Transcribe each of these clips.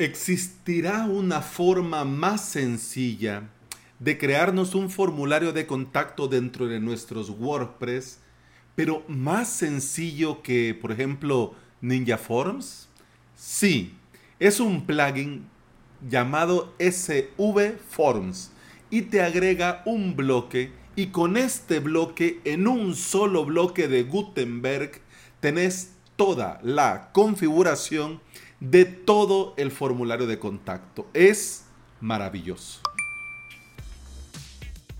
¿Existirá una forma más sencilla de crearnos un formulario de contacto dentro de nuestros WordPress, pero más sencillo que, por ejemplo, Ninja Forms? Sí, es un plugin llamado SV Forms y te agrega un bloque y con este bloque, en un solo bloque de Gutenberg, tenés toda la configuración de todo el formulario de contacto. Es maravilloso.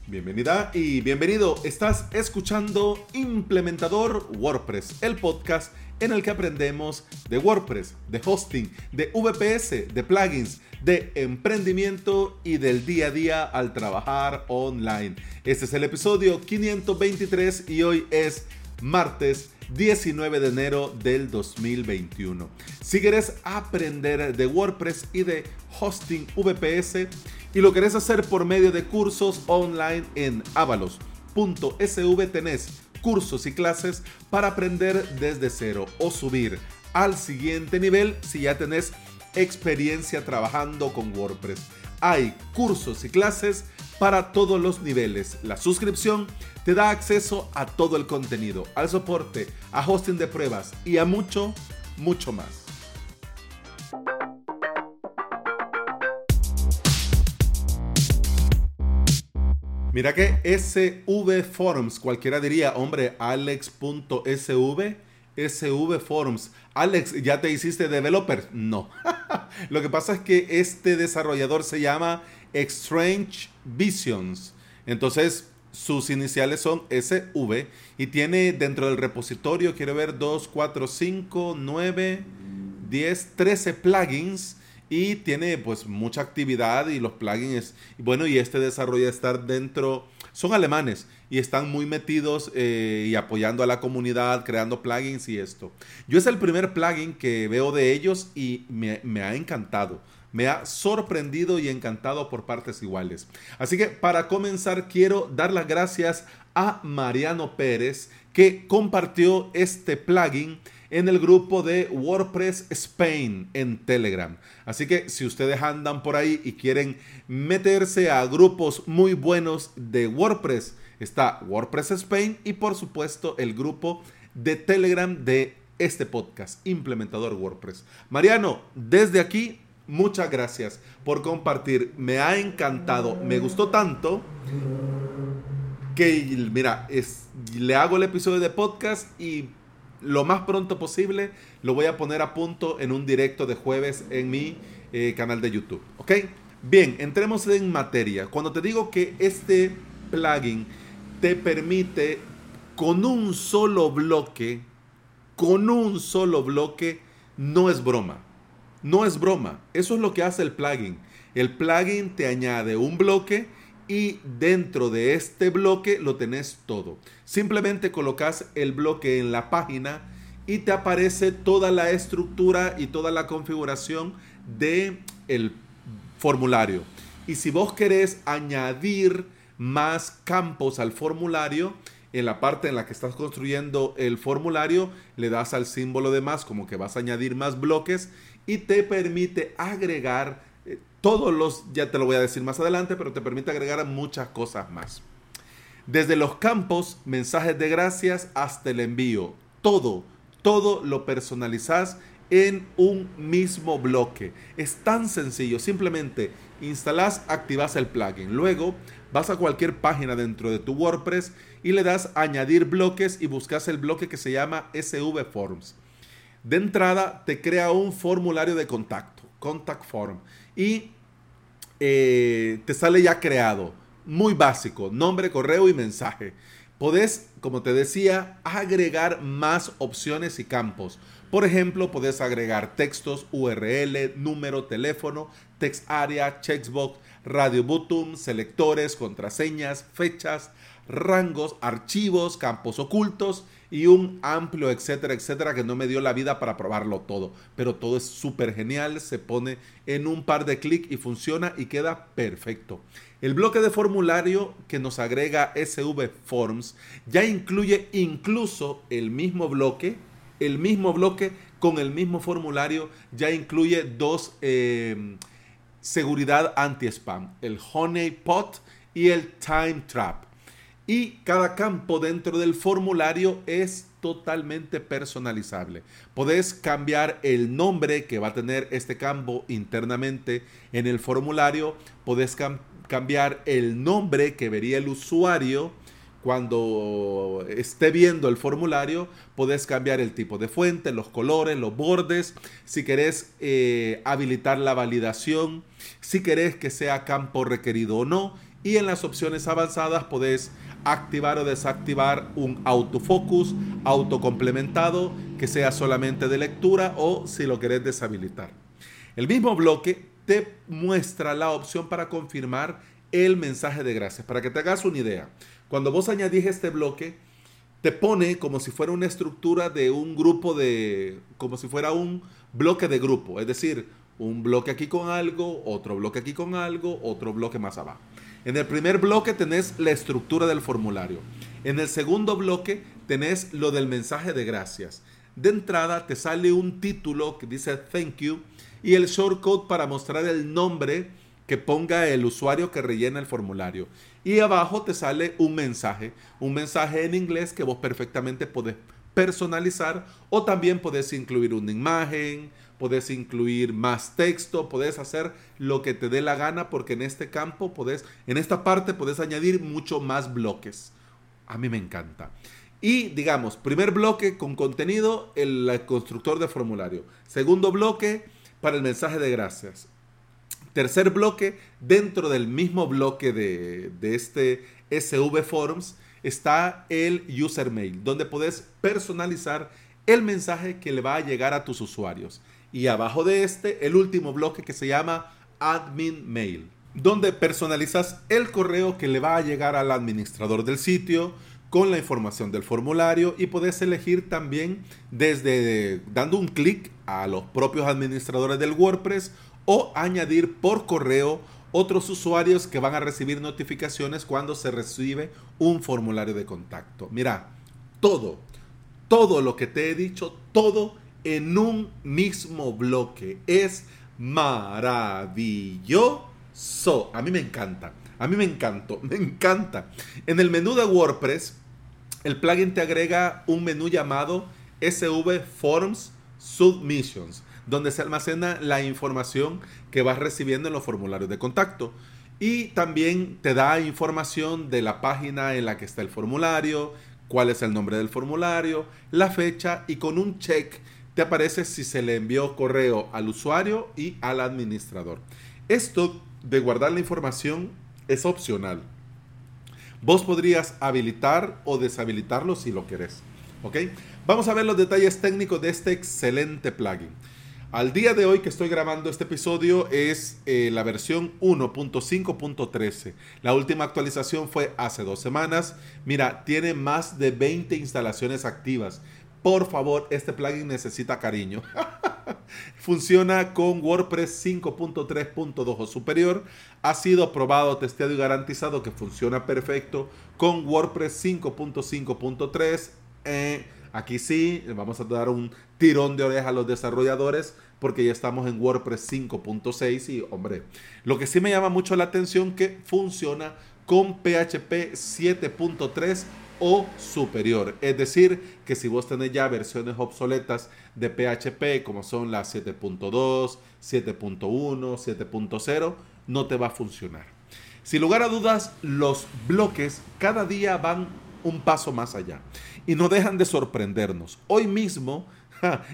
Bienvenida y bienvenido. Estás escuchando Implementador WordPress, el podcast en el que aprendemos de WordPress, de hosting, de VPS, de plugins, de emprendimiento y del día a día al trabajar online. Este es el episodio 523 y hoy es martes 19 de enero del 2021. Si quieres aprender de WordPress y de hosting VPS y lo querés hacer por medio de cursos online en avalos.sv tenés cursos y clases para aprender desde cero o subir al siguiente nivel si ya tenés experiencia trabajando con WordPress. Hay cursos y clases para todos los niveles. La suscripción te da acceso a todo el contenido, al soporte, a hosting de pruebas y a mucho, mucho más. Mira que SV Forms, cualquiera diría, hombre, alex.sv, SV Forms. Alex, ¿ya te hiciste developer? No. Lo que pasa es que este desarrollador se llama Strange Visions. Entonces, sus iniciales son SV y tiene dentro del repositorio, quiero ver, 2, 4, 5, 9, 10, 13 plugins y tiene pues mucha actividad y los plugins, bueno, y este desarrolla estar dentro, son alemanes y están muy metidos eh, y apoyando a la comunidad, creando plugins y esto. Yo es el primer plugin que veo de ellos y me, me ha encantado me ha sorprendido y encantado por partes iguales. Así que para comenzar quiero dar las gracias a Mariano Pérez que compartió este plugin en el grupo de WordPress Spain en Telegram. Así que si ustedes andan por ahí y quieren meterse a grupos muy buenos de WordPress, está WordPress Spain y por supuesto el grupo de Telegram de este podcast, Implementador WordPress. Mariano, desde aquí muchas gracias por compartir. Me ha encantado, me gustó tanto que, mira, es, le hago el episodio de podcast y lo más pronto posible lo voy a poner a punto en un directo de jueves en mi eh, canal de YouTube. ¿Ok? Bien, entremos en materia. Cuando te digo que este plugin te permite con un solo bloque, con un solo bloque, no es broma no es broma, eso es lo que hace el plugin. El plugin te añade un bloque y dentro de este bloque lo tenés todo. Simplemente colocas el bloque en la página y te aparece toda la estructura y toda la configuración de el formulario. Y si vos querés añadir más campos al formulario, en la parte en la que estás construyendo el formulario, le das al símbolo de más, como que vas a añadir más bloques y te permite agregar eh, todos los, ya te lo voy a decir más adelante, pero te permite agregar muchas cosas más. Desde los campos, mensajes de gracias hasta el envío, todo, todo lo personalizas en un mismo bloque. Es tan sencillo, simplemente instalas, activas el plugin. Luego vas a cualquier página dentro de tu WordPress y le das añadir bloques y buscas el bloque que se llama SV Forms. De entrada, te crea un formulario de contacto, contact form, y eh, te sale ya creado, muy básico, nombre, correo y mensaje. Podés, como te decía, agregar más opciones y campos. Por ejemplo, podés agregar textos, URL, número, teléfono, text area, checkbox, radio button, selectores, contraseñas, fechas, rangos, archivos, campos ocultos y un amplio etcétera, etcétera, que no me dio la vida para probarlo todo. Pero todo es súper genial, se pone en un par de clics y funciona y queda perfecto. El bloque de formulario que nos agrega SV Forms ya incluye incluso el mismo bloque, el mismo bloque con el mismo formulario ya incluye dos eh, seguridad anti-spam, el Honey Pot y el Time Trap. Y cada campo dentro del formulario es totalmente personalizable. Podés cambiar el nombre que va a tener este campo internamente en el formulario. Podés cambiar el nombre que vería el usuario cuando esté viendo el formulario, podés cambiar el tipo de fuente, los colores, los bordes, si querés eh, habilitar la validación, si querés que sea campo requerido o no, y en las opciones avanzadas podés activar o desactivar un autofocus autocomplementado que sea solamente de lectura o si lo querés deshabilitar. El mismo bloque te muestra la opción para confirmar el mensaje de gracias. Para que te hagas una idea, cuando vos añadís este bloque, te pone como si fuera una estructura de un grupo de, como si fuera un bloque de grupo, es decir, un bloque aquí con algo, otro bloque aquí con algo, otro bloque más abajo. En el primer bloque tenés la estructura del formulario. En el segundo bloque tenés lo del mensaje de gracias. De entrada te sale un título que dice thank you y el shortcode para mostrar el nombre que ponga el usuario que rellena el formulario. Y abajo te sale un mensaje, un mensaje en inglés que vos perfectamente podés personalizar o también podés incluir una imagen, podés incluir más texto, podés hacer lo que te dé la gana porque en este campo podés, en esta parte podés añadir mucho más bloques. A mí me encanta. Y digamos, primer bloque con contenido, el constructor de formulario. Segundo bloque para el mensaje de gracias. Tercer bloque, dentro del mismo bloque de, este SV Forums, está el user mail, donde puedes personalizar el mensaje que le va a llegar a tus usuarios. Y abajo de este, el último bloque que se llama admin mail, donde personalizas el correo que le va a llegar al administrador del sitio con la información del formulario y puedes elegir también desde dando un clic a los propios administradores del WordPress o añadir por correo otros usuarios que van a recibir notificaciones cuando se recibe un formulario de contacto. Mira, todo, todo lo que te he dicho, todo en un mismo bloque. Es maravilloso. A mí me encanta. A mí me encantó. Me encanta. En el menú de WordPress, el plugin te agrega un menú llamado SV Forms Submissions donde se almacena la información que vas recibiendo en los formularios de contacto. Y también te da información de la página en la que está el formulario, cuál es el nombre del formulario, la fecha y con un check te aparece si se le envió correo al usuario y al administrador. Esto de guardar la información es opcional. Vos podrías habilitar o deshabilitarlo si lo querés. ¿Ok? Vamos a ver los detalles técnicos de este excelente plugin. Al día de hoy que estoy grabando este episodio es eh, la versión 1.5.13. La última actualización fue hace dos semanas. Mira, tiene más de 20 instalaciones activas. Por favor, este plugin necesita cariño. Funciona con WordPress 5.3.2 o superior. Ha sido probado, testeado y garantizado que funciona perfecto con WordPress 5.5.3. Eh, Aquí sí, vamos a dar un tirón de oreja a los desarrolladores porque ya estamos en WordPress 5.6 y hombre, lo que sí me llama mucho la atención que funciona con PHP 7.3 o superior. Es decir, que si vos tenés ya versiones obsoletas de PHP como son las 7.2, 7.1, 7.0, no te va a funcionar. Sin lugar a dudas, los bloques cada día van un paso más allá y no dejan de sorprendernos. Hoy mismo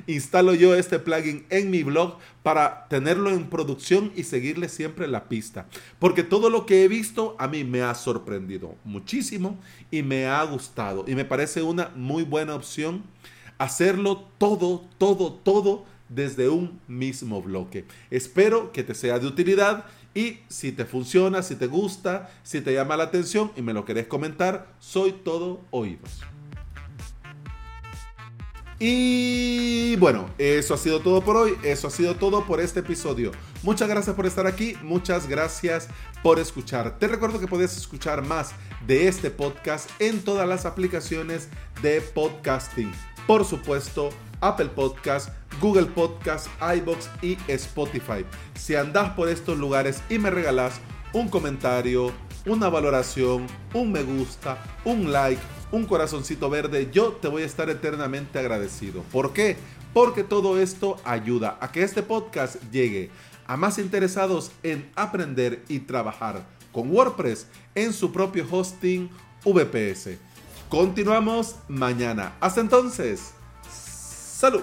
instalo yo este plugin en mi blog para tenerlo en producción y seguirle siempre la pista. Porque todo lo que he visto a mí me ha sorprendido muchísimo y me ha gustado. Y me parece una muy buena opción hacerlo todo, todo, todo desde un mismo bloque. Espero que te sea de utilidad y si te funciona, si te gusta, si te llama la atención y me lo querés comentar, soy todo oídos. Y bueno, eso ha sido todo por hoy, eso ha sido todo por este episodio. Muchas gracias por estar aquí, muchas gracias por escuchar. Te recuerdo que puedes escuchar más de este podcast en todas las aplicaciones de podcasting. Por supuesto, Apple Podcast, Google Podcast, iBox y Spotify. Si andás por estos lugares y me regalás un comentario, una valoración, un me gusta, un like, un corazoncito verde, yo te voy a estar eternamente agradecido. ¿Por qué? Porque todo esto ayuda a que este podcast llegue a más interesados en aprender y trabajar con WordPress en su propio hosting VPS. Continuamos mañana. Hasta entonces. Salud.